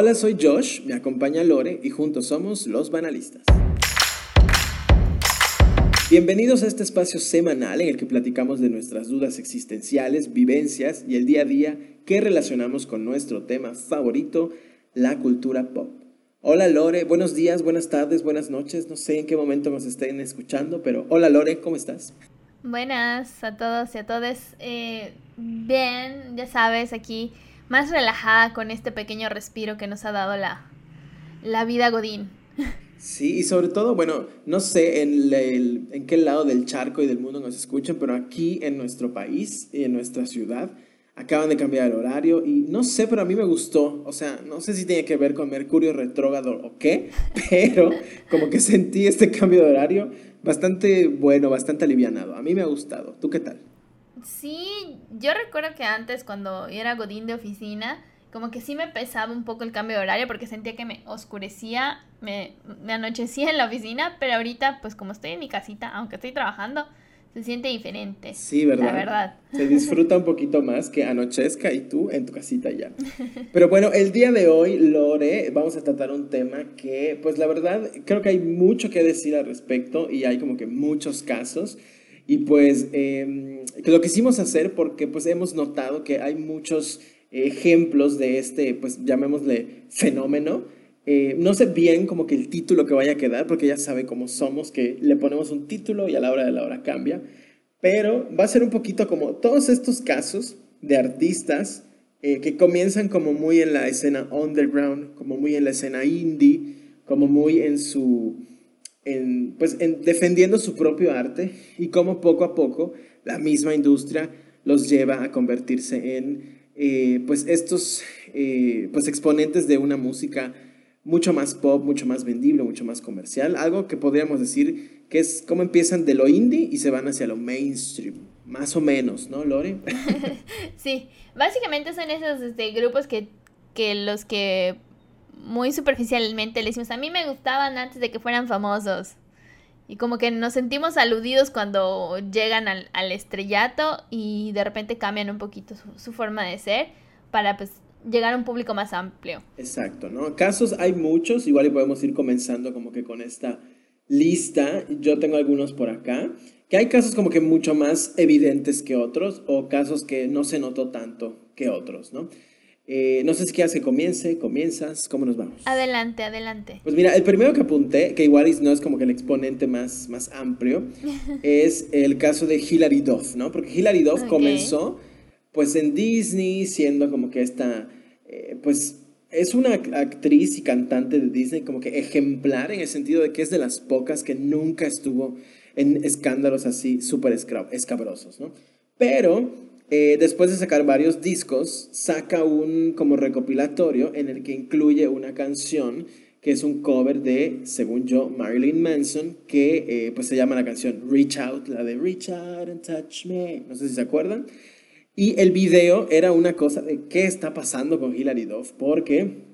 Hola, soy Josh, me acompaña Lore y juntos somos los banalistas. Bienvenidos a este espacio semanal en el que platicamos de nuestras dudas existenciales, vivencias y el día a día que relacionamos con nuestro tema favorito, la cultura pop. Hola Lore, buenos días, buenas tardes, buenas noches, no sé en qué momento nos estén escuchando, pero hola Lore, ¿cómo estás? Buenas a todos y a todas. Eh, bien, ya sabes, aquí más relajada con este pequeño respiro que nos ha dado la, la vida Godín. Sí, y sobre todo, bueno, no sé en, en qué lado del charco y del mundo nos escuchan, pero aquí en nuestro país y en nuestra ciudad acaban de cambiar el horario y no sé, pero a mí me gustó. O sea, no sé si tiene que ver con Mercurio retrógrado o qué, pero como que sentí este cambio de horario bastante bueno, bastante alivianado. A mí me ha gustado. ¿Tú qué tal? Sí, yo recuerdo que antes cuando era godín de oficina, como que sí me pesaba un poco el cambio de horario porque sentía que me oscurecía, me, me anochecía en la oficina, pero ahorita pues como estoy en mi casita, aunque estoy trabajando, se siente diferente. Sí, ¿verdad? La verdad. Se disfruta un poquito más que anochezca y tú en tu casita ya. Pero bueno, el día de hoy, Lore, vamos a tratar un tema que, pues la verdad, creo que hay mucho que decir al respecto y hay como que muchos casos. Y pues eh, lo quisimos hacer porque pues hemos notado que hay muchos ejemplos de este, pues llamémosle fenómeno. Eh, no sé bien como que el título que vaya a quedar, porque ya sabe cómo somos, que le ponemos un título y a la hora de la hora cambia. Pero va a ser un poquito como todos estos casos de artistas eh, que comienzan como muy en la escena underground, como muy en la escena indie, como muy en su pues, en, defendiendo su propio arte y cómo poco a poco la misma industria los lleva a convertirse en eh, pues estos eh, pues exponentes de una música mucho más pop, mucho más vendible, mucho más comercial, algo que podríamos decir que es cómo empiezan de lo indie y se van hacia lo mainstream, más o menos, ¿no, Lore? sí, básicamente son esos este, grupos que, que los que muy superficialmente le decimos, a mí me gustaban antes de que fueran famosos. Y como que nos sentimos aludidos cuando llegan al, estrellato y de repente cambian un poquito su, forma de ser para pues llegar a un público más amplio. Exacto, ¿no? Casos hay muchos, igual y podemos ir comenzando como que con esta lista. Yo tengo algunos por acá, que hay casos como que mucho más evidentes que otros o casos que no se notó tanto que otros, ¿no? Eh, no sé si quieres que comience, comienzas, ¿cómo nos vamos? Adelante, adelante. Pues mira, el primero que apunté, que igual no es como que el exponente más, más amplio, es el caso de Hilary Duff, ¿no? Porque Hilary Duff comenzó pues en Disney siendo como que esta, eh, pues es una actriz y cantante de Disney como que ejemplar en el sentido de que es de las pocas que nunca estuvo en escándalos así súper escabrosos, ¿no? Pero eh, después de sacar varios discos, saca un como recopilatorio en el que incluye una canción que es un cover de, según yo, Marilyn Manson, que eh, pues se llama la canción Reach Out, la de Reach Out and Touch Me, no sé si se acuerdan. Y el video era una cosa de qué está pasando con Hilary Duff, porque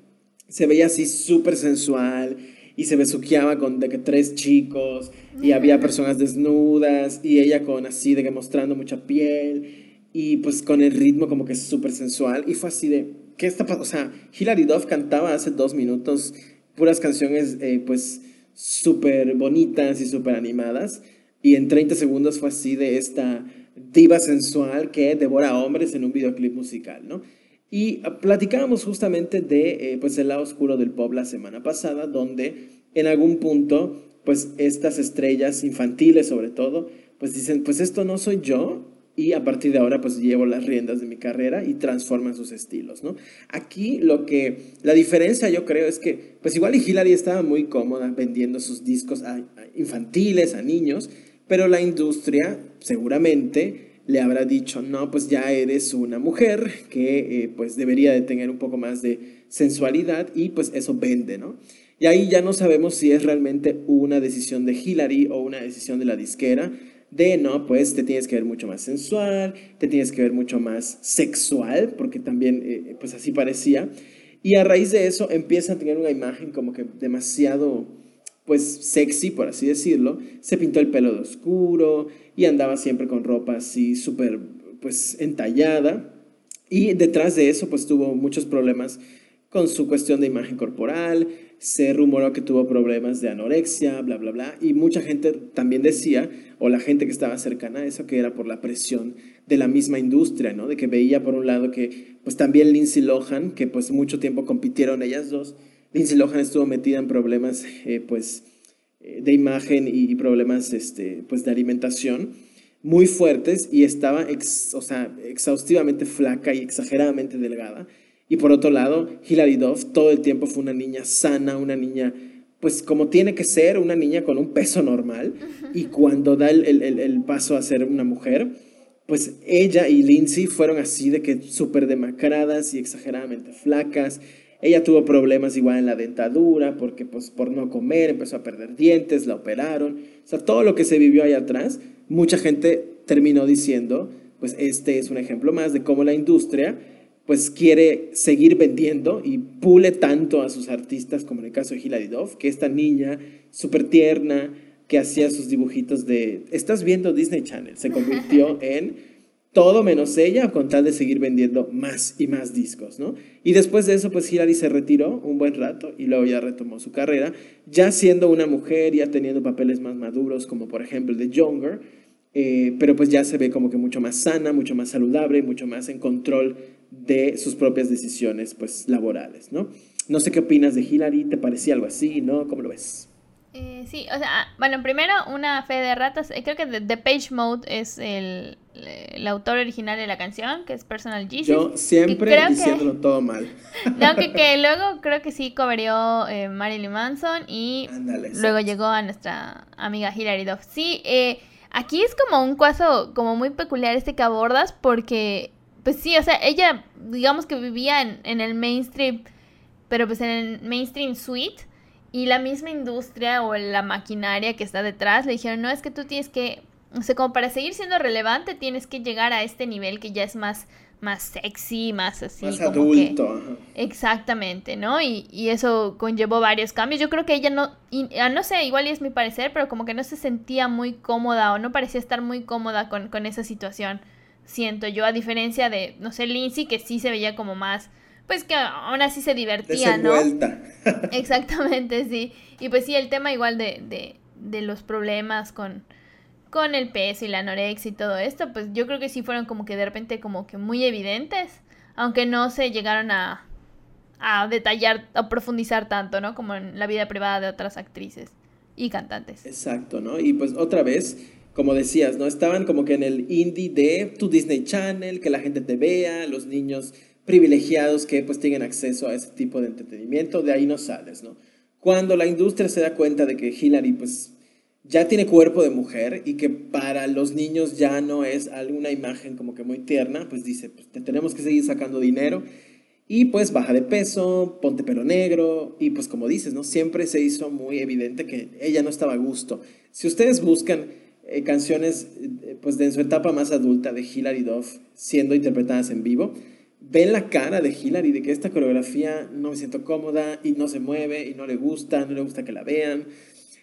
se veía así súper sensual y se besuqueaba con tres chicos y había personas desnudas y ella con así de que mostrando mucha piel y pues con el ritmo como que súper sensual y fue así de, ¿qué está pasando? O sea, Hilary Duff cantaba hace dos minutos puras canciones eh, pues súper bonitas y súper animadas y en 30 segundos fue así de esta diva sensual que devora hombres en un videoclip musical, ¿no? Y platicábamos justamente de eh, pues el lado oscuro del pop la semana pasada, donde en algún punto pues estas estrellas infantiles sobre todo, pues dicen, pues esto no soy yo, y a partir de ahora pues llevo las riendas de mi carrera y transforman sus estilos, ¿no? Aquí lo que, la diferencia yo creo es que pues igual y Hillary estaba muy cómoda vendiendo sus discos a, infantiles, a niños, pero la industria seguramente le habrá dicho, no, pues ya eres una mujer que eh, pues debería de tener un poco más de sensualidad y pues eso vende, ¿no? Y ahí ya no sabemos si es realmente una decisión de Hillary o una decisión de la disquera, de, no, pues te tienes que ver mucho más sensual, te tienes que ver mucho más sexual, porque también, eh, pues así parecía. Y a raíz de eso empieza a tener una imagen como que demasiado, pues sexy, por así decirlo. Se pintó el pelo de oscuro y andaba siempre con ropa así súper, pues entallada. Y detrás de eso, pues tuvo muchos problemas con su cuestión de imagen corporal, se rumoró que tuvo problemas de anorexia, bla, bla, bla, y mucha gente también decía, o la gente que estaba cercana a eso, que era por la presión de la misma industria, ¿no? De que veía por un lado que, pues también Lindsay Lohan, que pues mucho tiempo compitieron ellas dos, Lindsay Lohan estuvo metida en problemas, eh, pues, eh, de imagen y problemas, este, pues, de alimentación muy fuertes y estaba, o sea, exhaustivamente flaca y exageradamente delgada. Y por otro lado, Hilary Duff todo el tiempo fue una niña sana, una niña, pues como tiene que ser, una niña con un peso normal. Y cuando da el, el, el paso a ser una mujer, pues ella y Lindsay fueron así de que súper demacradas y exageradamente flacas. Ella tuvo problemas igual en la dentadura porque pues por no comer empezó a perder dientes, la operaron. O sea, todo lo que se vivió ahí atrás, mucha gente terminó diciendo, pues este es un ejemplo más de cómo la industria pues quiere seguir vendiendo y pule tanto a sus artistas, como en el caso de Hilary Duff, que esta niña súper tierna que hacía sus dibujitos de, estás viendo Disney Channel, se convirtió en todo menos ella con tal de seguir vendiendo más y más discos, ¿no? Y después de eso, pues Hilary se retiró un buen rato y luego ya retomó su carrera, ya siendo una mujer, ya teniendo papeles más maduros, como por ejemplo el de Younger, eh, pero pues ya se ve como que mucho más sana, mucho más saludable, mucho más en control de sus propias decisiones pues laborales, ¿no? No sé qué opinas de Hillary, ¿te parecía algo así, no? ¿Cómo lo ves? Eh, sí, o sea, ah, bueno, primero una fe de ratas, eh, creo que The Page Mode es el, el, autor original de la canción, que es Personal Jesus. Yo siempre diciéndolo todo mal. No, que, que, luego creo que sí coverió eh, Marilyn Manson y luego llegó a nuestra amiga Hilary Duff. Sí, eh, aquí es como un caso como muy peculiar este que abordas porque pues sí, o sea, ella, digamos que vivía en, en el mainstream, pero pues en el mainstream suite, y la misma industria o la maquinaria que está detrás le dijeron, no, es que tú tienes que, o sea, como para seguir siendo relevante, tienes que llegar a este nivel que ya es más más sexy, más así. Más adulto. exactamente, ¿no? Y, y, eso conllevó varios cambios. Yo creo que ella no, ah, no sé, igual y es mi parecer, pero como que no se sentía muy cómoda o no parecía estar muy cómoda con, con esa situación siento yo, a diferencia de, no sé, Lindsay, que sí se veía como más, pues que aún así se divertía, ¿no? Exactamente, sí. Y pues sí, el tema igual de, de, de los problemas con, con el peso y la anorexia y todo esto, pues yo creo que sí fueron como que de repente como que muy evidentes, aunque no se llegaron a, a detallar, a profundizar tanto, ¿no? Como en la vida privada de otras actrices y cantantes. Exacto, ¿no? Y pues otra vez como decías, ¿no? Estaban como que en el indie de tu Disney Channel, que la gente te vea, los niños privilegiados que pues tienen acceso a ese tipo de entretenimiento, de ahí no sales, ¿no? Cuando la industria se da cuenta de que Hillary pues ya tiene cuerpo de mujer y que para los niños ya no es alguna imagen como que muy tierna, pues dice, pues te tenemos que seguir sacando dinero y pues baja de peso, ponte pelo negro y pues como dices, ¿no? Siempre se hizo muy evidente que ella no estaba a gusto. Si ustedes buscan eh, canciones eh, pues de en su etapa más adulta de Hilary Duff siendo interpretadas en vivo, ven la cara de Hilary de que esta coreografía no me siento cómoda y no se mueve y no le gusta, no le gusta que la vean.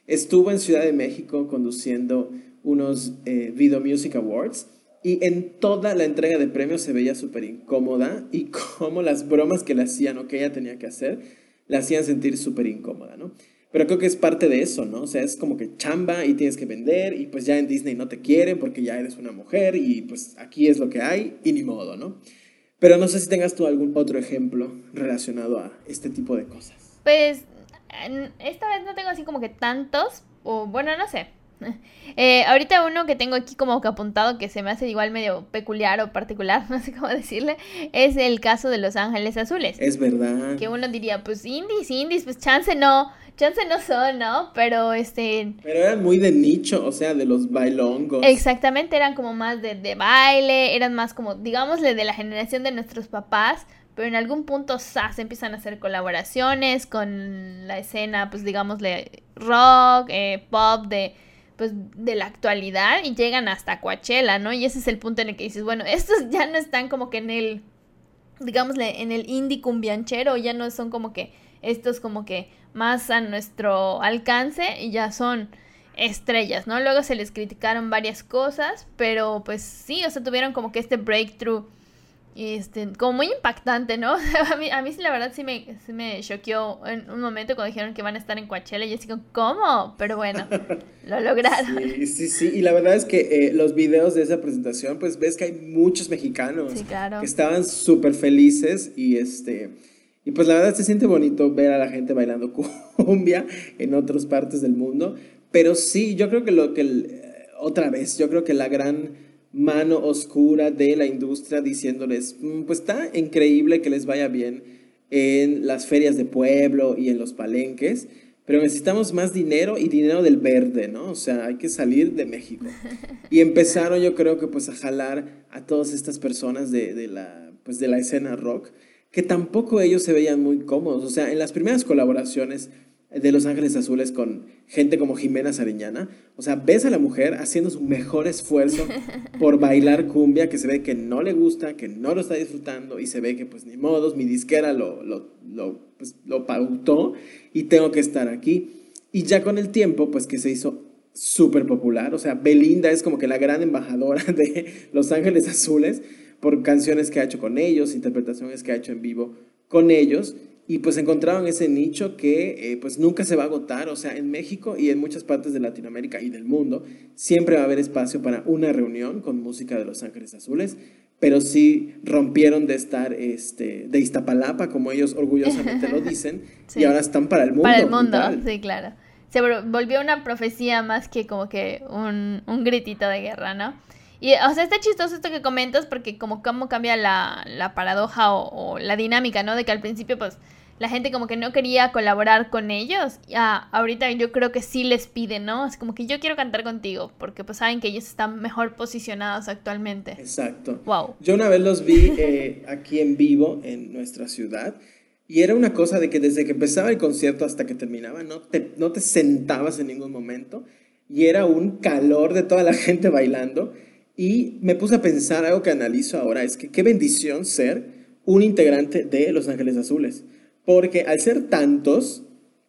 Estuvo en Ciudad de México conduciendo unos eh, Video Music Awards y en toda la entrega de premios se veía súper incómoda y como las bromas que le hacían o que ella tenía que hacer la hacían sentir súper incómoda, ¿no? Pero creo que es parte de eso, ¿no? O sea, es como que chamba y tienes que vender y pues ya en Disney no te quieren porque ya eres una mujer y pues aquí es lo que hay y ni modo, ¿no? Pero no sé si tengas tú algún otro ejemplo relacionado a este tipo de cosas. Pues esta vez no tengo así como que tantos, o bueno, no sé. Eh, ahorita uno que tengo aquí como que apuntado que se me hace igual medio peculiar o particular, no sé cómo decirle, es el caso de Los Ángeles Azules. Es verdad. Que uno diría, pues indies, indies, pues chance no, chance no son, ¿no? Pero este... Pero eran muy de nicho, o sea, de los bailongos. Exactamente, eran como más de, de baile, eran más como, digámosle, de la generación de nuestros papás, pero en algún punto SAS empiezan a hacer colaboraciones con la escena, pues digámosle, rock, eh, pop, de pues de la actualidad y llegan hasta Coachella, ¿no? Y ese es el punto en el que dices, bueno, estos ya no están como que en el, digámosle, en el indie cumbianchero, ya no son como que estos como que más a nuestro alcance y ya son estrellas, ¿no? Luego se les criticaron varias cosas, pero pues sí, o sea, tuvieron como que este breakthrough este, como muy impactante, ¿no? a, mí, a mí la verdad sí me, sí me choqueó en un momento cuando dijeron que van a estar en Coachella y yo digo, ¿cómo? Pero bueno, lo lograron. Sí, sí, sí, y la verdad es que eh, los videos de esa presentación, pues ves que hay muchos mexicanos que estaban súper felices y este... Y pues la verdad se siente bonito ver a la gente bailando cumbia en otras partes del mundo, pero sí, yo creo que lo que, eh, otra vez, yo creo que la gran mano oscura de la industria diciéndoles, mm, pues está increíble que les vaya bien en las ferias de pueblo y en los palenques, pero necesitamos más dinero y dinero del verde, ¿no? O sea, hay que salir de México. Y empezaron yo creo que pues a jalar a todas estas personas de, de la, pues, de la escena rock, que tampoco ellos se veían muy cómodos. O sea, en las primeras colaboraciones de Los Ángeles Azules con gente como Jimena Sariñana. O sea, ves a la mujer haciendo su mejor esfuerzo por bailar cumbia, que se ve que no le gusta, que no lo está disfrutando y se ve que pues ni modos, mi disquera lo, lo, lo, pues, lo pautó y tengo que estar aquí. Y ya con el tiempo, pues que se hizo súper popular. O sea, Belinda es como que la gran embajadora de Los Ángeles Azules por canciones que ha hecho con ellos, interpretaciones que ha hecho en vivo con ellos y pues encontraron ese nicho que eh, pues nunca se va a agotar, o sea, en México y en muchas partes de Latinoamérica y del mundo siempre va a haber espacio para una reunión con música de Los Ángeles Azules, pero sí rompieron de estar este, de Iztapalapa, como ellos orgullosamente lo dicen, y ahora están para el mundo. Para el mundo, sí, claro. Se volvió una profecía más que como que un, un gritito de guerra, ¿no? Y, o sea, está chistoso esto que comentas porque como cómo cambia la, la paradoja o, o, la dinámica, ¿no? De que al principio, pues, la gente como que no quería colaborar con ellos. Ya, ahorita yo creo que sí les piden, ¿no? Es como que yo quiero cantar contigo, porque pues saben que ellos están mejor posicionados actualmente. Exacto. Wow. Yo una vez los vi eh, aquí en vivo en nuestra ciudad. Y era una cosa de que desde que empezaba el concierto hasta que terminaba, no te, no te sentabas en ningún momento. Y era un calor de toda la gente bailando. Y me puse a pensar algo que analizo ahora, es que qué bendición ser un integrante de Los Ángeles Azules porque al ser tantos,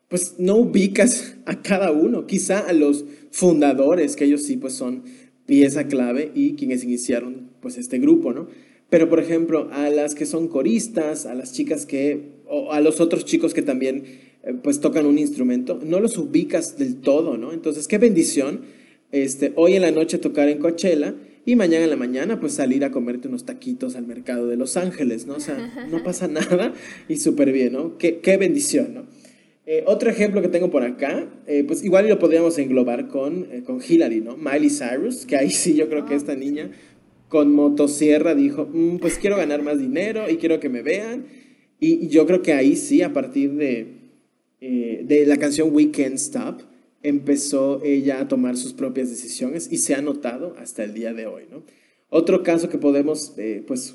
pues no ubicas a cada uno, quizá a los fundadores, que ellos sí pues son pieza clave y quienes iniciaron pues este grupo, ¿no? Pero por ejemplo, a las que son coristas, a las chicas que, o a los otros chicos que también eh, pues tocan un instrumento, no los ubicas del todo, ¿no? Entonces, qué bendición este, hoy en la noche tocar en Coachella y mañana en la mañana, pues salir a comerte unos taquitos al mercado de Los Ángeles, ¿no? O sea, no pasa nada y súper bien, ¿no? Qué, qué bendición, ¿no? Eh, otro ejemplo que tengo por acá, eh, pues igual lo podríamos englobar con, eh, con Hillary, ¿no? Miley Cyrus, que ahí sí yo creo que esta niña con motosierra dijo, mm, pues quiero ganar más dinero y quiero que me vean. Y, y yo creo que ahí sí, a partir de, de la canción We Can't Stop, empezó ella a tomar sus propias decisiones y se ha notado hasta el día de hoy. ¿no? Otro caso que podemos eh, pues,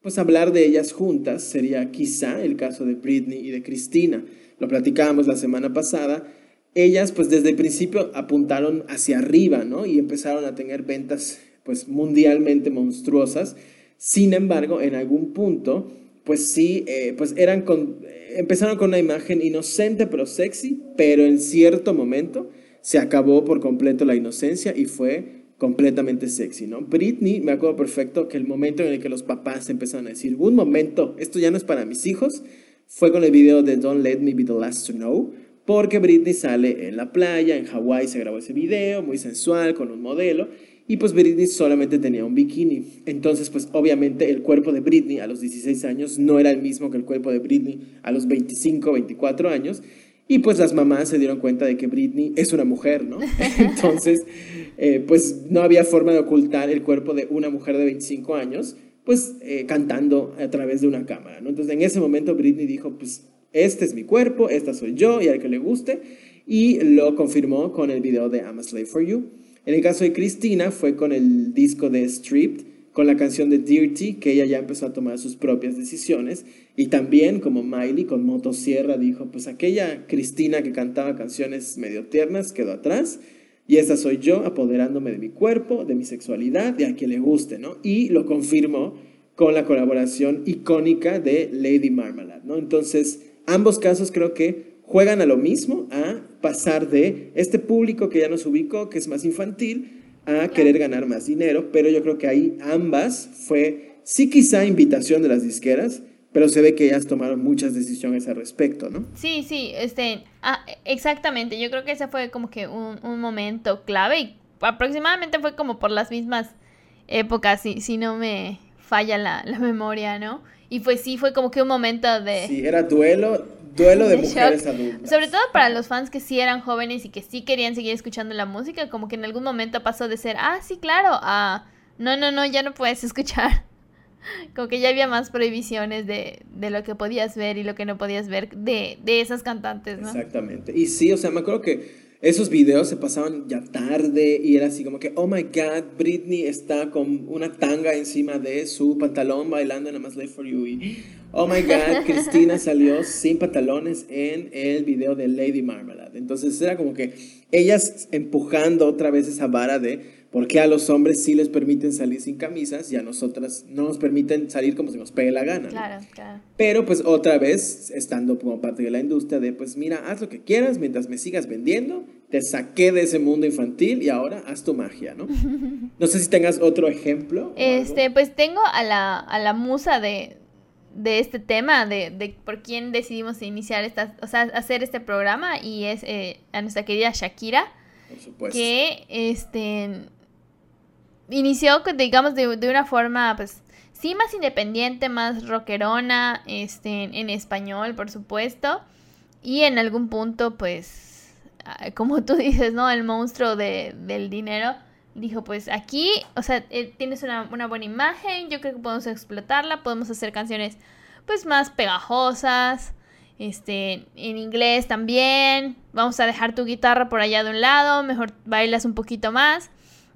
pues hablar de ellas juntas sería quizá el caso de Britney y de Cristina. Lo platicábamos la semana pasada. Ellas pues desde el principio apuntaron hacia arriba ¿no? y empezaron a tener ventas pues mundialmente monstruosas. Sin embargo, en algún punto pues sí, eh, pues eran con, empezaron con una imagen inocente pero sexy, pero en cierto momento se acabó por completo la inocencia y fue completamente sexy, ¿no? Britney, me acuerdo perfecto que el momento en el que los papás empezaron a decir, un momento, esto ya no es para mis hijos, fue con el video de Don't Let Me Be the Last to Know, porque Britney sale en la playa, en Hawái se grabó ese video, muy sensual, con un modelo, y pues Britney solamente tenía un bikini. Entonces, pues obviamente el cuerpo de Britney a los 16 años no era el mismo que el cuerpo de Britney a los 25, 24 años. Y pues las mamás se dieron cuenta de que Britney es una mujer, ¿no? Entonces, eh, pues no había forma de ocultar el cuerpo de una mujer de 25 años, pues eh, cantando a través de una cámara, ¿no? Entonces, en ese momento Britney dijo, pues este es mi cuerpo, esta soy yo y al que le guste, y lo confirmó con el video de I'm a Slave for You. En el caso de Cristina fue con el disco de Stripped, con la canción de Dirty, que ella ya empezó a tomar sus propias decisiones. Y también, como Miley, con Motosierra, dijo, pues aquella Cristina que cantaba canciones medio tiernas quedó atrás. Y esta soy yo, apoderándome de mi cuerpo, de mi sexualidad, de a quien le guste, ¿no? Y lo confirmó con la colaboración icónica de Lady Marmalade, ¿no? Entonces, ambos casos creo que juegan a lo mismo, a pasar de este público que ya nos ubicó, que es más infantil, a querer ganar más dinero, pero yo creo que ahí ambas fue Sí quizá invitación de las disqueras, pero se ve que ellas tomaron muchas decisiones al respecto, ¿no? Sí, sí, este, ah, exactamente, yo creo que ese fue como que un, un momento clave y aproximadamente fue como por las mismas épocas, si, si no me falla la, la memoria, ¿no? Y pues sí, fue como que un momento de... Sí, era duelo, duelo de, mujeres adultas. Sobre todo para los fans que sí eran jóvenes y que sí querían seguir escuchando la música, como que en algún momento pasó de ser, ah, sí, claro, a, no, no, no, ya no puedes escuchar. Como que ya había más prohibiciones de, de lo que podías ver y lo que no podías ver de, de esas cantantes, ¿no? Exactamente. Y sí, o sea, me acuerdo que esos videos se pasaban ya tarde y era así como que, oh my god, Britney está con una tanga encima de su pantalón bailando en A Más Life for You. Y, oh my god, Cristina salió sin pantalones en el video de Lady Marmalade. Entonces era como que ellas empujando otra vez esa vara de porque a los hombres sí les permiten salir sin camisas y a nosotras no nos permiten salir como si nos pegue la gana. Claro, claro. Pero pues otra vez, estando como parte de la industria de pues mira, haz lo que quieras mientras me sigas vendiendo, te saqué de ese mundo infantil y ahora haz tu magia, ¿no? No sé si tengas otro ejemplo. Este, pues tengo a la, a la musa de, de este tema, de, de, por quién decidimos iniciar esta, o sea, hacer este programa y es eh, a nuestra querida Shakira. Por. Que este inició, digamos, de, de, una forma, pues, sí, más independiente, más rockerona, este, en español, por supuesto. Y en algún punto, pues, ah, como tú dices, ¿no? El monstruo de, del dinero dijo, pues aquí, o sea, eh, tienes una, una, buena imagen, yo creo que podemos explotarla, podemos hacer canciones, pues, más pegajosas, este, en inglés también, vamos a dejar tu guitarra por allá de un lado, mejor bailas un poquito más.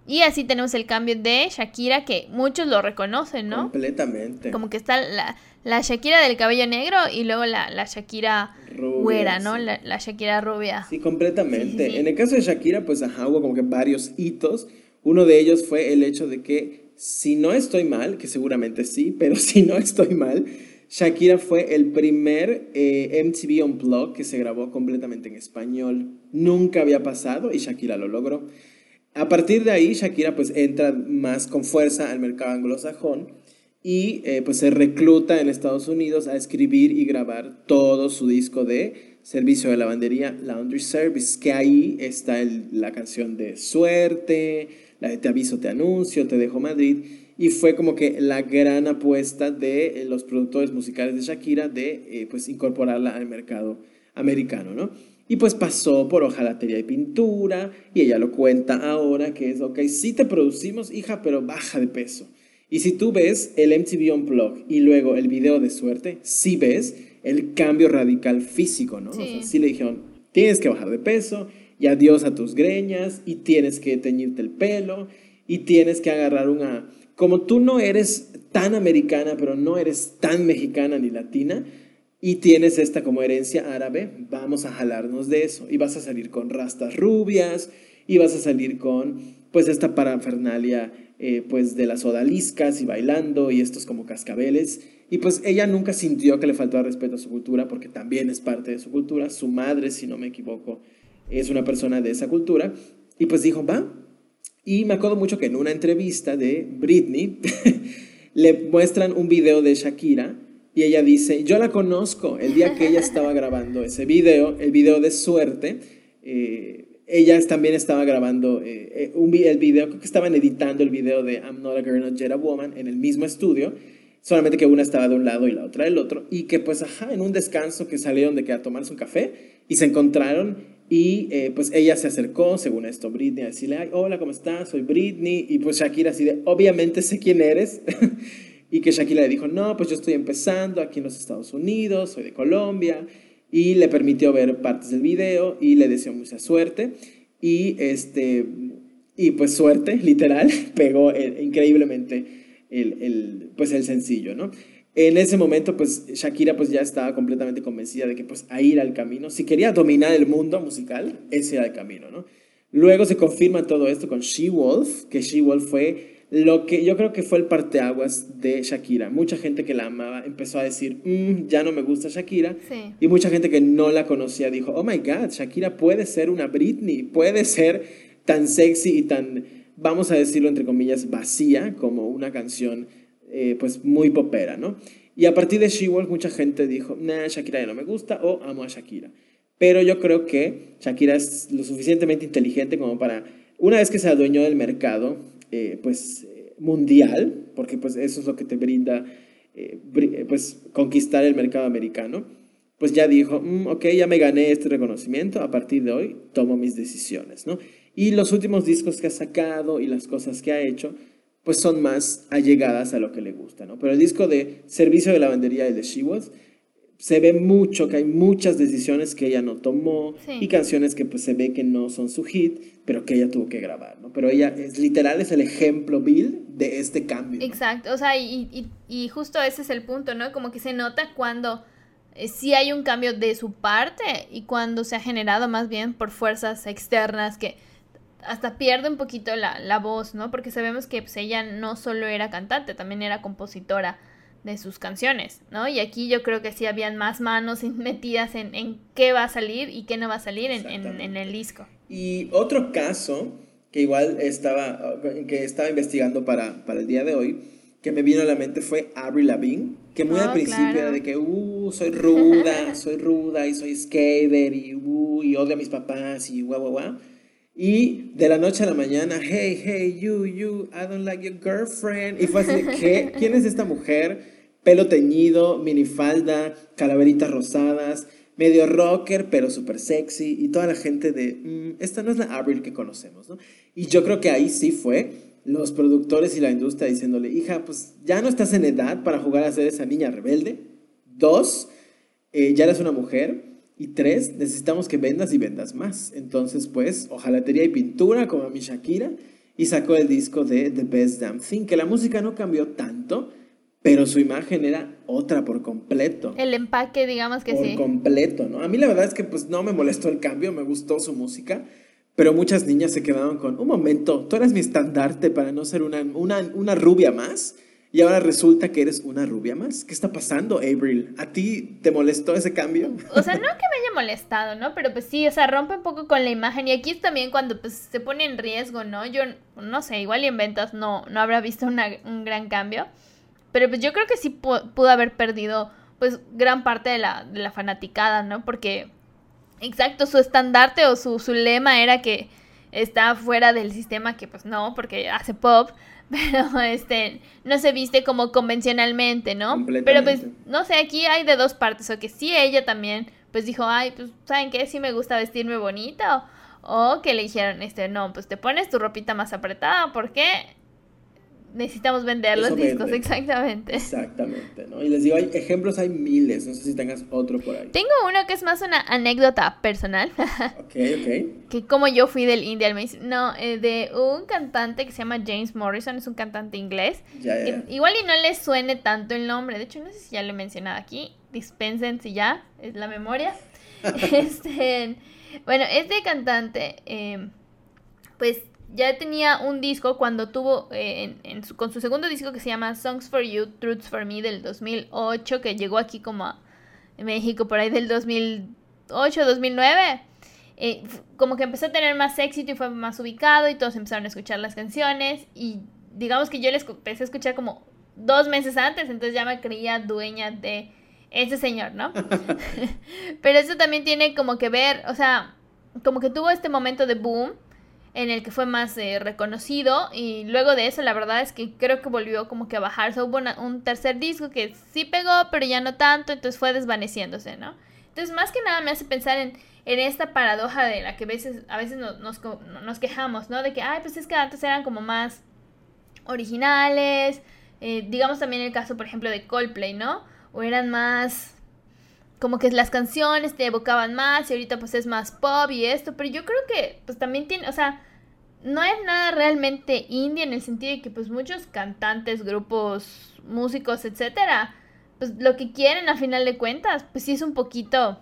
Y así tenemos el cambio de Shakira, que muchos lo reconocen, ¿no? Completamente. Como que está la, la Shakira del cabello negro y luego la, la Shakira güera, ¿no? La, la, Shakira rubia. Sí, completamente. Sí, sí, sí. En el caso de Shakira, pues ajá, hubo como que varios hitos. Uno de ellos fue el hecho de que, si no estoy mal, que seguramente sí, pero si no estoy mal, Shakira fue el primer eh, MTV Unplugged que se grabó completamente en español. Nunca había pasado y Shakira lo logró. A partir de ahí, Shakira pues entra más con fuerza al mercado anglosajón y eh, pues se recluta en Estados Unidos a escribir y grabar todo su disco de servicio de lavandería Laundry Service, que ahí está la canción de Suerte, la de Te aviso, te anuncio, Te dejo Madrid, y fue como que la gran apuesta de eh, los productores musicales de Shakira de eh, pues incorporarla al mercado americano, ¿no? Y pues pasó por hojalatería y pintura, y ella lo cuenta ahora, que es, ok, sí te producimos, hija, pero baja de peso. Y si tú ves el MTV Unplugged y luego el video de suerte, sí ves el cambio radical físico, ¿no? Sí. O sea, sí le dijeron, tienes que bajar de peso, y adiós a tus greñas, y tienes que teñirte el pelo, y tienes que agarrar una... Como tú no eres tan americana, pero no eres tan mexicana ni latina, y tienes esta como herencia árabe, vamos a jalarnos de eso. Y vas a salir con rastas rubias, y vas a salir con pues esta parafernalia eh, pues de las odaliscas y bailando y estos como cascabeles. Y pues ella nunca sintió que le faltaba respeto a su cultura porque también es parte de su cultura. Su madre, si no me equivoco, es una persona de esa cultura. Y pues dijo, va. Y me acuerdo mucho que en una entrevista de Britney le muestran un video de Shakira y ella dice, yo la conozco, el día que ella estaba grabando ese video, el video de suerte, eh, ella también estaba grabando eh, eh, un, el video, creo que estaban editando el video de I'm Not a Girl, Not Yet a Woman en el mismo estudio, solamente que una estaba de un lado y la otra del otro, y que pues ajá, en un descanso que salieron de que a tomarse un café y se encontraron y eh, pues ella se acercó, según esto, Britney, a decirle, Ay, hola, ¿cómo estás? Soy Britney, y pues Shakira así de, obviamente sé quién eres. Y que Shakira le dijo, no, pues yo estoy empezando aquí en los Estados Unidos, soy de Colombia. Y le permitió ver partes del video y le deseó mucha suerte. Y, este, y pues suerte, literal, pegó el, increíblemente el, el, pues el sencillo, ¿no? En ese momento, pues Shakira pues ya estaba completamente convencida de que pues ahí era el camino. Si quería dominar el mundo musical, ese era el camino, ¿no? Luego se confirma todo esto con She Wolf, que She Wolf fue lo que yo creo que fue el parteaguas de Shakira. Mucha gente que la amaba empezó a decir, mm, ya no me gusta Shakira. Sí. Y mucha gente que no la conocía dijo, oh my God, Shakira puede ser una Britney, puede ser tan sexy y tan, vamos a decirlo entre comillas, vacía como una canción eh, pues muy popera, ¿no? Y a partir de She-Wolf mucha gente dijo, nah, Shakira ya no me gusta o amo a Shakira. Pero yo creo que Shakira es lo suficientemente inteligente como para, una vez que se adueñó del mercado, eh, pues mundial, porque pues eso es lo que te brinda pues conquistar el mercado americano, pues ya dijo, mm, ok, ya me gané este reconocimiento, a partir de hoy tomo mis decisiones, ¿no? Y los últimos discos que ha sacado y las cosas que ha hecho, pues son más allegadas a lo que le gusta, ¿no? Pero el disco de Servicio de Lavandería y de She Was, se ve mucho que hay muchas decisiones que ella no tomó y canciones que pues se ve que no son su hit, pero que ella tuvo que grabar, ¿no? Pero ella es literal es el ejemplo Bill de este cambio. Exacto, o sea, y, y, y, justo ese es el punto, ¿no? Como que se nota cuando eh, sí hay un cambio de su parte y cuando se ha generado más bien por fuerzas externas que hasta pierde un poquito la, la voz, ¿no? Porque sabemos que pues, ella no solo era cantante, también era compositora de sus canciones, ¿no? Y aquí yo creo que sí habían más manos metidas en, en qué va a salir y qué no va a salir en, en, el disco. Y otro caso que igual estaba, que estaba investigando para, para el día de hoy, que me vino a la mente fue Avril Lavigne, que muy al oh, principio era de que, uh, soy ruda, soy ruda y soy skater y, uh, y odio a mis papás y guau, guau, guau. Y de la noche a la mañana, hey, hey, you, you, I don't like your girlfriend. Y fue así, ¿qué? ¿Quién es esta mujer? Pelo teñido, minifalda, calaveritas rosadas, medio rocker, pero súper sexy. Y toda la gente de, mm, esta no es la Avril que conocemos, ¿no? Y yo creo que ahí sí fue los productores y la industria diciéndole, hija, pues ya no estás en edad para jugar a ser esa niña rebelde. Dos, eh, ya eres una mujer. Y tres, necesitamos que vendas y vendas más. Entonces, pues, ojalatería y pintura como a mi Shakira. Y sacó el disco de The Best Damn Thing, que la música no cambió tanto, pero su imagen era otra por completo. El empaque, digamos que sí. Por completo, ¿no? A mí la verdad es que pues no me molestó el cambio, me gustó su música. Pero muchas niñas se quedaron con, un momento, tú eras mi estandarte para no ser una, una, rubia más. Y ahora resulta que eres una rubia más. ¿Qué está pasando, Abril? ¿A ti te molestó ese cambio? O sea, no que me haya molestado, ¿no? Pero pues sí, o sea, rompe un poco con la imagen. Y aquí es también cuando pues se pone en riesgo, ¿no? Yo no sé, igual en ventas no, no habrá visto un gran cambio. Pero pues yo creo que sí pudo haber perdido pues gran parte de la, de la fanaticada, ¿no? Porque Exacto, su estandarte o su, su lema era que está fuera del sistema, que pues no, porque hace pop, pero este no se viste como convencionalmente, ¿no? Pero pues, no sé, aquí hay de dos partes, o que sí ella también, pues dijo, ay, pues, ¿saben qué? Sí me gusta vestirme bonita, o, o que le dijeron, este, no, pues te pones tu ropita más apretada, porque necesitamos vender los discos, exactamente. Exactamente, ¿no? Y les digo, hay ejemplos, hay miles, no sé si tengas otro por ahí. Tengo uno que es más una anécdota personal. ok, ok. Que como yo fui del indie al No, eh, de un cantante que se llama James Morrison, es un cantante inglés. Ya, ya. Igual y no le suene tanto el nombre, de hecho no sé si ya lo he mencionado aquí, dispensen si ya, es la memoria. este, bueno, este cantante, eh, pues ya tenía un disco cuando tuvo, eh, en, con su segundo disco que se llama Songs for You, Truths for Me del 2008, que llegó aquí como a México por ahí del 2008, 2009. Eh, como que empezó a tener más éxito y fue más ubicado y todos empezaron a escuchar las canciones y digamos que yo les empecé a escuchar como dos meses antes, entonces ya me creía dueña de ese señor, ¿no? Pero eso también tiene como que ver, o sea, como que tuvo este momento de boom en el que fue más eh, reconocido y luego de eso la verdad es que creo que volvió como que a bajarse. Hubo un tercer disco que sí pegó, pero ya no tanto, entonces fue desvaneciéndose, ¿no? Entonces más que nada me hace pensar en, en esta paradoja de la que a veces, a veces nos, nos, quejamos, ¿no? De que, ay, pues es que antes eran como más originales, eh, digamos también el caso, por ejemplo, de Coldplay, ¿no? O eran más como que las canciones te evocaban más y ahorita pues es más pop y esto, pero yo creo que pues también tiene, o sea, no es nada realmente indie en el sentido de que pues muchos cantantes, grupos, músicos, etcétera, pues lo que quieren a final de cuentas, pues sí es un poquito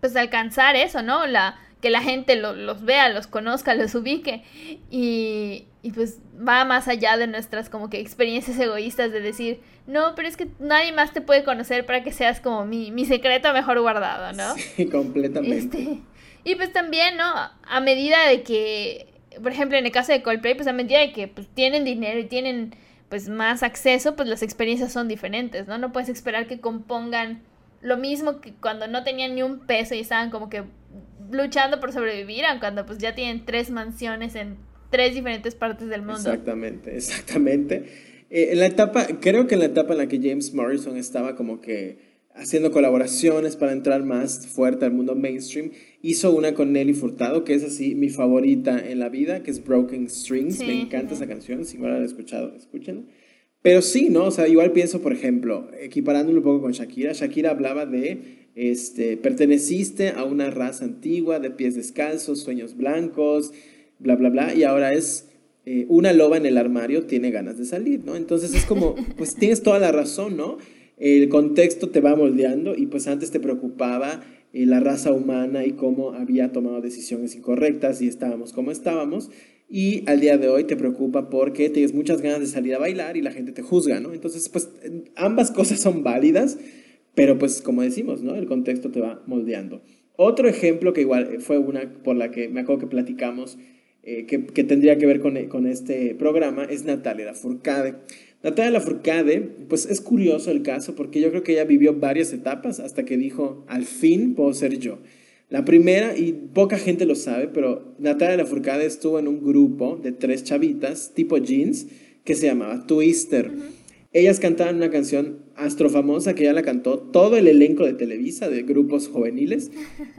pues alcanzar eso, ¿no? La que la gente los vea, los conozca, los ubique y, y pues va más allá de nuestras como que experiencias egoístas de decir, no, pero es que nadie más te puede conocer para que seas como mi, mi secreto mejor guardado, ¿no? Sí, completamente. Este, y pues también, ¿no? A medida de que, por ejemplo, en el caso de Coldplay, pues a medida de que pues, tienen dinero y tienen pues más acceso, pues las experiencias son diferentes, ¿no? No puedes esperar que compongan lo mismo que cuando no tenían ni un peso y estaban como que luchando por sobrevivir, cuando pues ya tienen tres mansiones en tres diferentes partes del mundo. Exactamente, exactamente. Eh, en la etapa, creo que en la etapa en la que James Morrison estaba como que haciendo colaboraciones para entrar más fuerte al mundo mainstream, hizo una con Nelly Furtado, que es así mi favorita en la vida, que es Broken Strings. Me encanta esa canción, si no la han escuchado, escúchenla. Pero sí, ¿no? O sea, igual pienso, por ejemplo, equiparándolo un poco con Shakira, Shakira hablaba de, este, perteneciste a una raza antigua, de pies descalzos, sueños blancos, bla, bla, bla, y ahora es eh, una loba en el armario, tiene ganas de salir, ¿no? Entonces es como, pues tienes toda la razón, ¿no? El contexto te va moldeando y pues antes te preocupaba eh, la raza humana y cómo había tomado decisiones incorrectas y estábamos como estábamos. Y al día de hoy te preocupa porque tienes muchas ganas de salir a bailar y la gente te juzga, ¿no? Entonces, pues ambas cosas son válidas, pero pues como decimos, ¿no? El contexto te va moldeando. Otro ejemplo que igual fue una por la que me acuerdo que platicamos, eh, que, que, tendría que ver con, con este programa, es Natalia Lafourcade. Natalia Lafourcade, pues es curioso el caso porque yo creo que ella vivió varias etapas hasta que dijo, al fin puedo ser yo. La primera, y poca gente lo sabe, pero Natalia Lafourcade estuvo en un grupo de tres chavitas, tipo jeans, que se llamaba Twister. Ellas cantaban una canción astrofamosa que ya la cantó todo el elenco de Televisa, de grupos juveniles,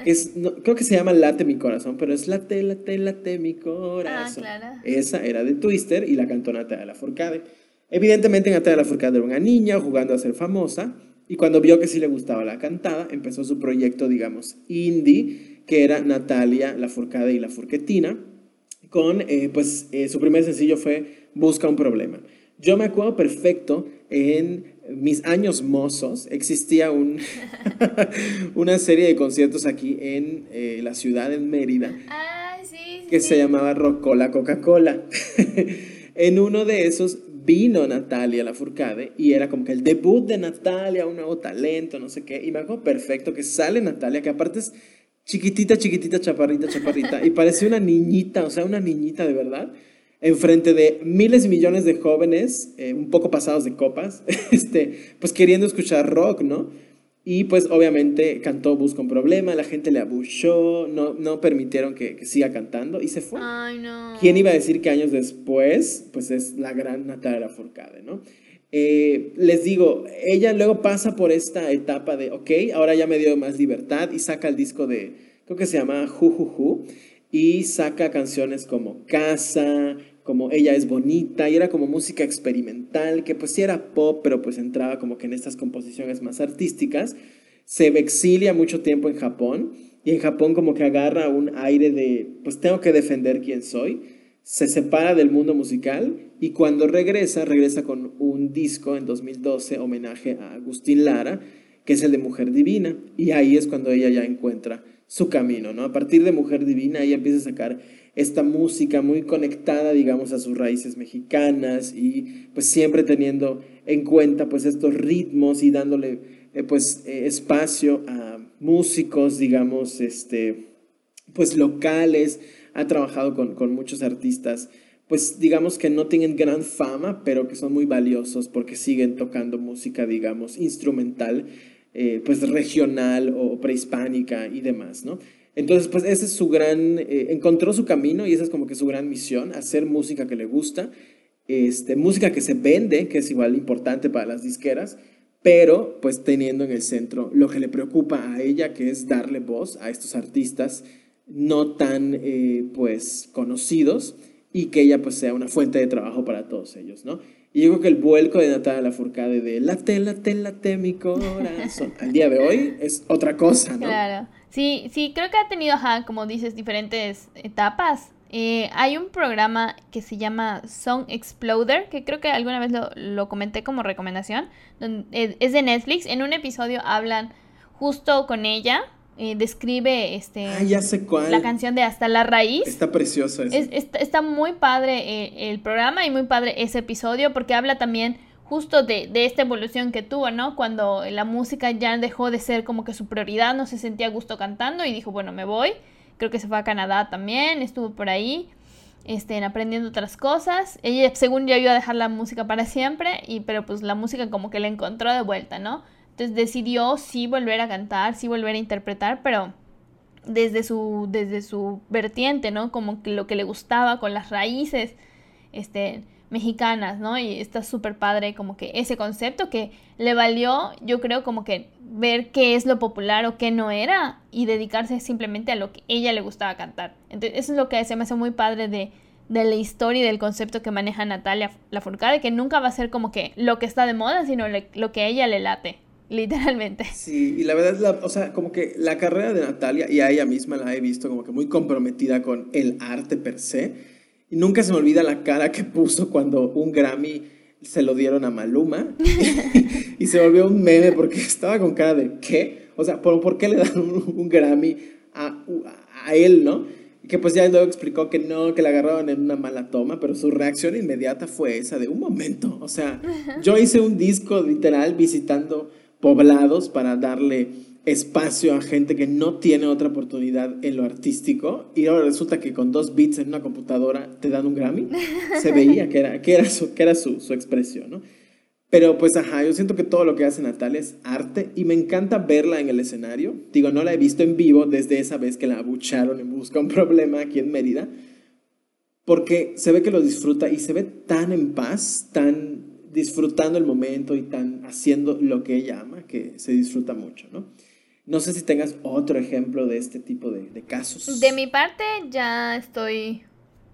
que es, creo que se llama Late mi corazón, pero es Late, late, late mi corazón. Ah, claro. Esa era de Twister y la cantó Natalia Lafourcade. Evidentemente Natalia Lafourcade era una niña jugando a ser famosa y cuando vio que sí le gustaba la cantada, empezó su proyecto, digamos, indie, que era Natalia Lafourcade y La Furquetina, con, eh, pues, eh, su primer sencillo fue Busca un problema. Yo me acuerdo perfecto, en mis años mozos existía un, una serie de conciertos aquí en eh, la ciudad, de Mérida, que se llamaba Rocola Coca-Cola. en uno de esos vino Natalia Lafourcade y era como que el debut de Natalia, un nuevo talento, no sé qué. Y me acuerdo perfecto que sale Natalia, que aparte es chiquitita, chiquitita, chaparrita, chaparrita, y parece una niñita, o sea, una niñita de verdad, enfrente de miles y millones de jóvenes, eh, un poco pasados de copas, este, pues queriendo escuchar rock, ¿no? Y pues obviamente cantó Busca un problema, la gente le abuchó, no, no permitieron que, siga cantando y se fue. Ay, no. ¿Quién iba a decir que años después, pues es la gran Natalia Forcade, ¿no? Eh, les digo, ella luego pasa por esta etapa de, ok, ahora ya me dio más libertad y saca el disco de, creo que se llama Ju y saca canciones como Casa, como ella es bonita y era como música experimental, que pues sí era pop, pero pues entraba como que en estas composiciones más artísticas. Se exilia mucho tiempo en Japón y en Japón como que agarra un aire de pues tengo que defender quién soy. Se separa del mundo musical y cuando regresa, regresa con un disco en 2012, homenaje a Agustín Lara, que es el de Mujer Divina. Y ahí es cuando ella ya encuentra su camino, ¿no? A partir de Mujer Divina, ella empieza a sacar esta música muy conectada, digamos, a sus raíces mexicanas y pues siempre teniendo en cuenta pues estos ritmos y dándole eh, pues eh, espacio a músicos, digamos, este, pues locales, ha trabajado con, con muchos artistas pues digamos que no tienen gran fama, pero que son muy valiosos porque siguen tocando música, digamos, instrumental, eh, pues regional o prehispánica y demás, ¿no? Entonces, pues ese es su gran, eh, encontró su camino y esa es como que su gran misión, hacer música que le gusta, este, música que se vende, que es igual importante para las disqueras, pero pues teniendo en el centro lo que le preocupa a ella, que es darle voz a estos artistas no tan eh, pues conocidos y que ella pues sea una fuente de trabajo para todos ellos, ¿no? Y yo creo que el vuelco de Natalia Lafourcade de late, late, late mi corazón al día de hoy es otra cosa, ¿no? Claro. Sí, sí, creo que ha tenido, como dices, diferentes etapas. Eh, hay un programa que se llama Song Exploder, que creo que alguna vez lo, comenté como recomendación. es de Netflix. En un episodio hablan justo con ella. Eh, describe este ah, ya sé cuál. la canción de Hasta la Raíz. Está precioso eso. está, muy padre eh, el programa y muy padre ese episodio porque habla también justo de, esta evolución que tuvo, ¿no? Cuando la música ya dejó de ser como que su prioridad, no se sentía a gusto cantando y dijo, bueno, me voy. Creo que se fue a Canadá también, estuvo por ahí. este, aprendiendo otras cosas. Ella, según ya iba a dejar la música para siempre, y, pero pues la música como que la encontró de vuelta, ¿no? Entonces decidió sí volver a cantar, sí volver a interpretar, pero desde su, desde su vertiente, ¿no? Como que lo que le gustaba con las raíces, este, mexicanas, ¿no? Y está súper padre como que ese concepto que le valió, yo creo, como que ver qué es lo popular o qué no era y dedicarse simplemente a lo que ella le gustaba cantar. Entonces, eso es lo que se me hace muy padre de, de la historia y del concepto que maneja Natalia Lafourcade, que nunca va a ser como que lo que está de moda, sino lo que a ella le late. Literalmente. Sí, y la verdad, la, o sea, como que la carrera de Natalia, y a ella misma la he visto como que muy comprometida con el arte per se, y nunca se me olvida la cara que puso cuando un Grammy se lo dieron a Maluma y, se volvió un meme porque estaba con cara de ¿qué? O sea, ¿por, qué le dan un, Grammy a, a, él, no? Que pues ya luego explicó que no, que la agarraron en una mala toma, pero su reacción inmediata fue esa de un momento. O sea, yo hice un disco literal visitando poblados para darle espacio a gente que no tiene otra oportunidad en lo artístico y ahora resulta que con dos bits en una computadora te dan un Grammy. Se veía que era, que era, su, que era su, su expresión, ¿no? Pero pues ajá, yo siento que todo lo que hace Natalia es arte y me encanta verla en el escenario. Digo, no la he visto en vivo desde esa vez que la abucharon en Busca un Problema aquí en Mérida, porque se ve que lo disfruta y se ve tan en paz, tan disfrutando el momento y tan haciendo lo que ella ama que se disfruta mucho, ¿no? No sé si tengas otro ejemplo de este tipo de, casos. De mi parte ya estoy,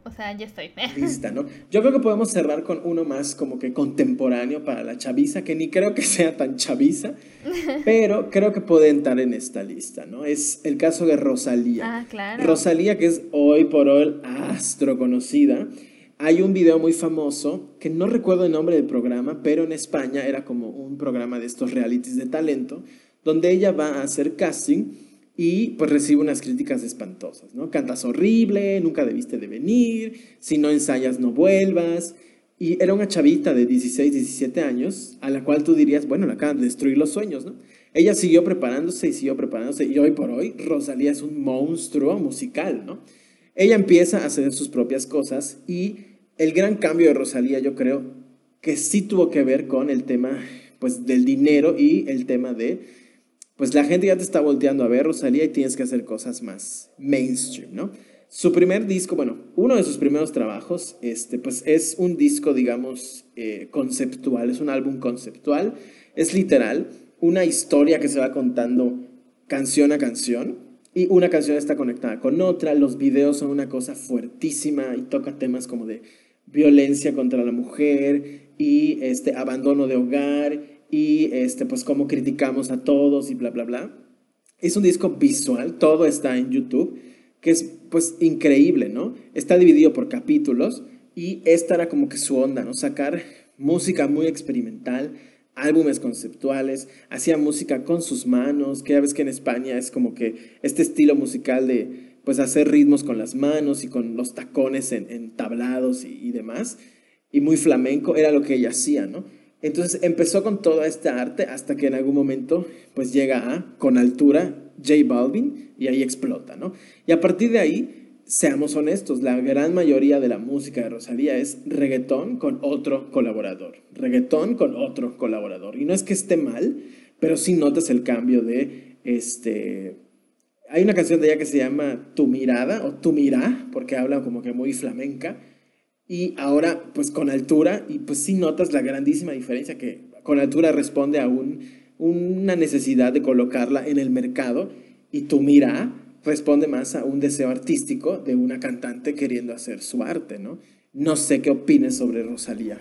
o sea, ya estoy. Lista, ¿no? Yo creo que podemos cerrar con uno más como que contemporáneo para la chaviza, que ni creo que sea tan chaviza, pero creo que puede entrar en esta lista, ¿no? Es el caso de Rosalía. Ah, claro. Rosalía, que es hoy por hoy astro conocida. Hay un video muy famoso, que no recuerdo el nombre del programa, pero en España era como un programa de estos realities de talento, donde ella va a hacer casting y pues recibe unas críticas espantosas, ¿no? Cantas horrible, nunca debiste de venir, si no ensayas no vuelvas. Y era una chavita de 16, 17 años, a la cual tú dirías, bueno, la acaban de destruir los sueños, ¿no? Ella siguió preparándose y siguió preparándose, y hoy por hoy Rosalía es un monstruo musical, ¿no? Ella empieza a hacer sus propias cosas y el gran cambio de Rosalía, yo creo, que sí tuvo que ver con el tema, pues, del dinero y el tema de pues la gente ya te está volteando a ver, Rosalía, y tienes que hacer cosas más mainstream, ¿no? Su primer disco, bueno, uno de sus primeros trabajos, este, pues es un disco, digamos, eh, conceptual, es un álbum conceptual, es literal, una historia que se va contando canción a canción, y una canción está conectada con otra, los videos son una cosa fuertísima y toca temas como de violencia contra la mujer y este abandono de hogar y este, pues cómo criticamos a todos y bla, bla, bla. Es un disco visual, todo está en YouTube, que es pues increíble, ¿no? Está dividido por capítulos y esta era como que su onda, ¿no? Sacar música muy experimental, álbumes conceptuales, hacía música con sus manos, que ya ves que en España es como que este estilo musical de pues hacer ritmos con las manos y con los tacones en, tablados y, y demás, y muy flamenco, era lo que ella hacía, ¿no? Entonces empezó con toda esta arte hasta que en algún momento pues llega a, con altura, J Balvin y ahí explota, ¿no? Y a partir de ahí, seamos honestos, la gran mayoría de la música de Rosalía es reggaetón con otro colaborador, reggaetón con otro colaborador. Y no es que esté mal, pero sí notas el cambio de, este, hay una canción de ella que se llama Tu mirada o Tu mirá, porque habla como que muy flamenca y ahora, pues con altura, y pues sí notas la grandísima diferencia que con altura responde a un, una necesidad de colocarla en el mercado y tu mira responde más a un deseo artístico de una cantante queriendo hacer su arte, ¿no? No sé qué opines sobre Rosalía.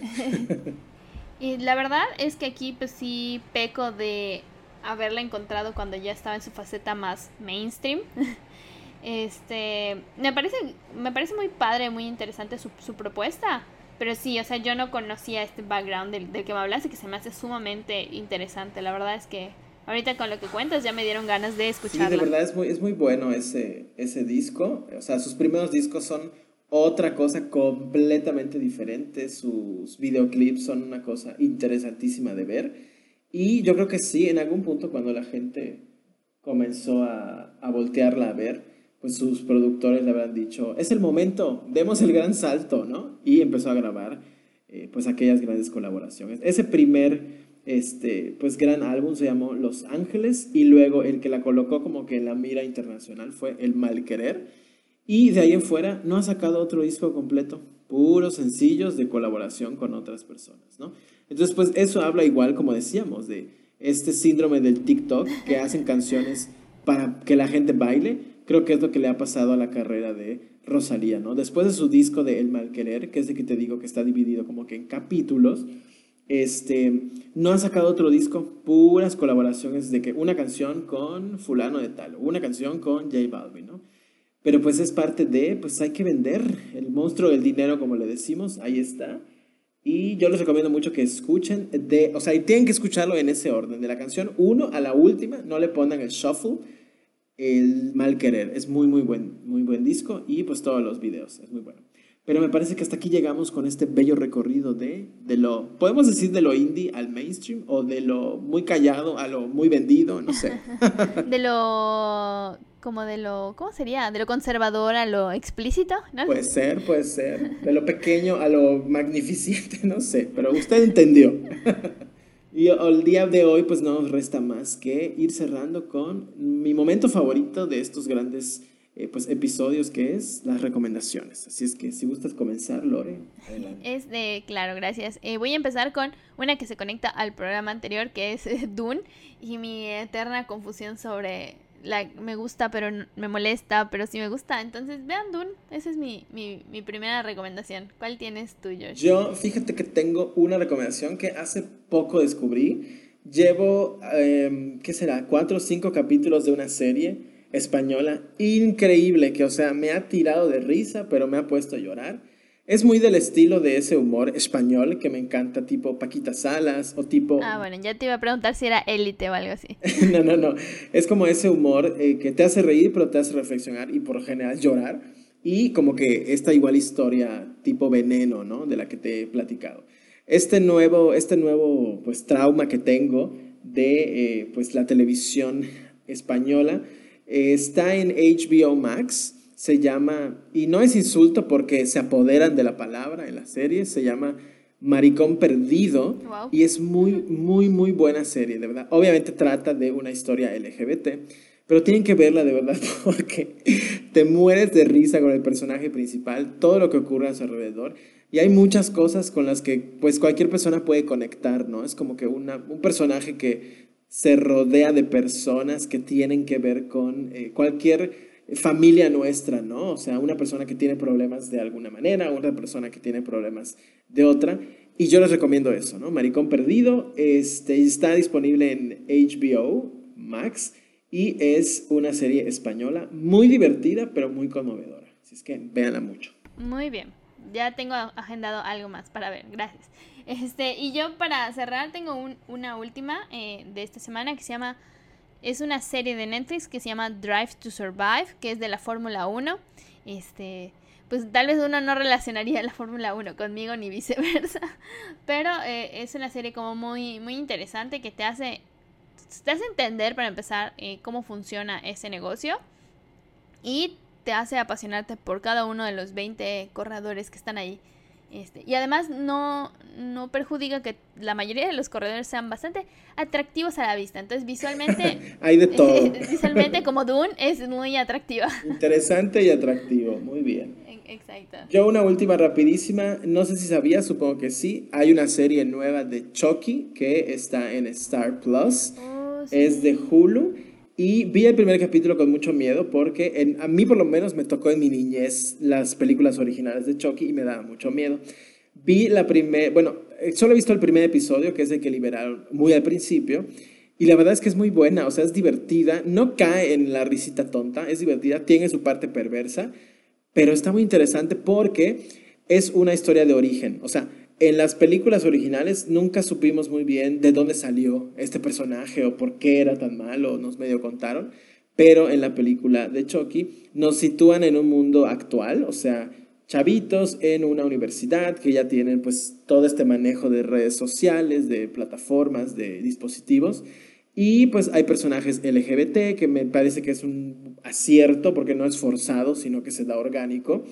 y la verdad es que aquí pues sí peco de haberla encontrado cuando ya estaba en su faceta más mainstream. Este, me parece, me parece muy padre, muy interesante su, propuesta. Pero sí, o sea, yo no conocía este background del, del, que me hablaste, que se me hace sumamente interesante. La verdad es que ahorita con lo que cuentas ya me dieron ganas de escucharlo. Sí, de verdad es muy, es muy bueno ese, ese disco. O sea, sus primeros discos son otra cosa completamente diferente. Sus videoclips son una cosa interesantísima de ver. Y yo creo que sí, en algún punto cuando la gente comenzó a, a voltearla a ver, pues sus productores le habrán dicho, es el momento, demos el gran salto, ¿no? Y empezó a grabar eh, pues aquellas grandes colaboraciones. Ese primer, este, pues gran álbum se llamó Los Ángeles y luego el que la colocó como que en la mira internacional fue El Mal Querer. Y de ahí en fuera no ha sacado otro disco completo, puros sencillos de colaboración con otras personas, ¿no? Entonces, pues eso habla igual, como decíamos, de este síndrome del TikTok, que hacen canciones para que la gente baile. Creo que es lo que le ha pasado a la carrera de Rosalía, ¿no? Después de su disco de El Mal Querer, que es de que te digo que está dividido como que en capítulos, este, no ha sacado otro disco, puras colaboraciones de que una canción con fulano de tal, una canción con J Balvin, ¿no? Pero pues es parte de, pues hay que vender el monstruo del dinero, como le decimos, ahí está. Y yo les recomiendo mucho que escuchen, de, o sea, y tienen que escucharlo en ese orden, de la canción 1 a la última, no le pongan el shuffle, el mal querer. Es muy, muy buen, muy buen disco y pues todos los videos, es muy bueno. Pero me parece que hasta aquí llegamos con este bello recorrido de, de lo, podemos decir de lo indie al mainstream o de lo muy callado a lo muy vendido, no sé. de lo como de lo, ¿cómo sería? De lo conservador a lo explícito, ¿no? Puede ser, puede ser. De lo pequeño a lo magnificente, no sé, pero usted entendió. y el día de hoy pues no nos resta más que ir cerrando con mi momento favorito de estos grandes eh, pues, episodios que es las recomendaciones. Así es que si gustas comenzar, Lore, adelante. Es de, claro, gracias. Eh, voy a empezar con una que se conecta al programa anterior que es Dune y mi eterna confusión sobre me gusta, pero me molesta, pero sí me gusta. Entonces, vean Dune. Esa es mi, primera recomendación. ¿Cuál tienes tú, Josh? Yo, fíjate que tengo una recomendación que hace poco descubrí. Llevo, em, ¿qué será? Cuatro o cinco capítulos de una serie española increíble que, o sea, me ha tirado de risa, pero me ha puesto a llorar. Es muy del estilo de ese humor español que me encanta, tipo Paquita Salas o tipo... Ah, bueno, ya te iba a preguntar si era élite o algo así. no, no, no. Es como ese humor eh, que te hace reír, pero te hace reflexionar y por general llorar. Y como que esta igual historia tipo veneno, ¿no? De la que te he platicado. Este nuevo, este nuevo pues, trauma que tengo de eh, pues, la televisión española eh, está en HBO Max se llama, y no es insulto porque se apoderan de la palabra en la serie, se llama Maricón Perdido y es muy, muy, muy buena serie, de verdad. Obviamente trata de una historia LGBT, pero tienen que verla de verdad porque te mueres de risa con el personaje principal, todo lo que ocurre a su alrededor. Y hay muchas cosas con las que pues cualquier persona puede conectar, ¿no? Es como que una, un personaje que se rodea de personas que tienen que ver con eh, cualquier familia nuestra, ¿no? O sea, una persona que tiene problemas de alguna manera, una persona que tiene problemas de otra. Y yo les recomiendo eso, ¿no? Maricón Perdido este, está disponible en HBO Max y es una serie española muy divertida, pero muy conmovedora. Así es que véanla mucho. Muy bien. Ya tengo agendado algo más para ver. Gracias. Este, y yo para cerrar tengo una última eh, de esta semana que se llama es una serie de Netflix que se llama Drive to Survive, que es de la Fórmula 1. Este, pues tal vez uno no relacionaría la Fórmula 1 conmigo ni viceversa, pero eh, es una serie como muy, muy interesante que te hace, te hace entender para empezar eh, cómo funciona ese negocio y te hace apasionarte por cada uno de los 20 corredores que están ahí. Este, y además no, no perjudica que la mayoría de los corredores sean bastante atractivos a la vista. Entonces visualmente... Hay de todo. visualmente como Dune es muy atractiva. Interesante y atractivo, muy bien. Exacto. Yo una última rapidísima, no sé si sabías, supongo que sí, hay una serie nueva de Chucky que está en Star Plus. Oh, es de Hulu y vi el primer capítulo con mucho miedo porque a mí por lo menos me tocó en mi niñez las películas originales de Chucky y me daba mucho miedo. Vi la primera, bueno, eh, solo he visto el primer episodio, que es el que liberaron muy al principio, y la verdad es que es muy buena, o sea, es divertida, no cae en la risita tonta, es divertida, tiene su parte perversa, pero está muy interesante porque es una historia de origen, o sea, en las películas originales nunca supimos muy bien de dónde salió este personaje o por qué era tan malo, nos medio contaron, pero en la película de Chucky nos sitúan en un mundo actual, o sea, chavitos en una universidad que ya tienen pues todo este manejo de redes sociales, de plataformas, de dispositivos Y pues hay personajes LGBT, que me parece que es un acierto porque no es forzado, sino que se da orgánico.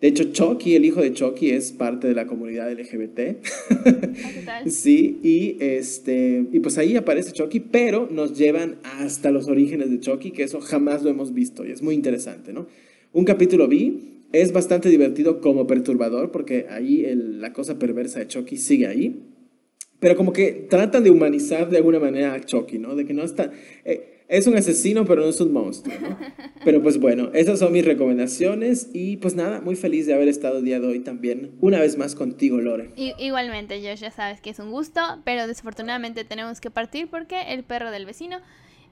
De hecho, Chucky, el hijo de Chucky, es parte de la comunidad LGBT. Ah, sí, y, este, y pues ahí aparece Chucky, pero nos llevan hasta los orígenes de Chucky, que eso jamás lo hemos visto y es muy interesante, ¿no? Un capítulo vi, es bastante divertido como perturbador, porque ahí la cosa perversa de Chucky sigue ahí. Pero como que tratan de humanizar de alguna manera a Chucky, ¿no? De que no está... Eh, es un asesino, pero no es un monstruo, ¿no? Pero pues bueno, esas son mis recomendaciones y pues nada, muy feliz de haber estado el día de hoy también, una vez más contigo, Lore. igualmente, Josh, ya sabes que es un gusto, pero desafortunadamente tenemos que partir porque el perro del vecino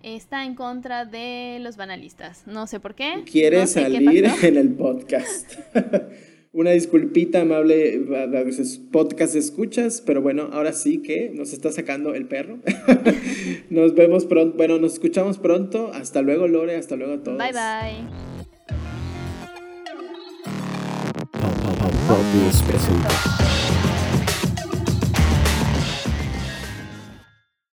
está en contra de los banalistas. No sé por qué. Quiere salir en el podcast. Una disculpita amable a veces podcast escuchas, pero bueno, ahora sí que nos está sacando el perro. nos vemos pronto, bueno, nos escuchamos pronto. Hasta luego, Lore, hasta luego a todos. Bye bye.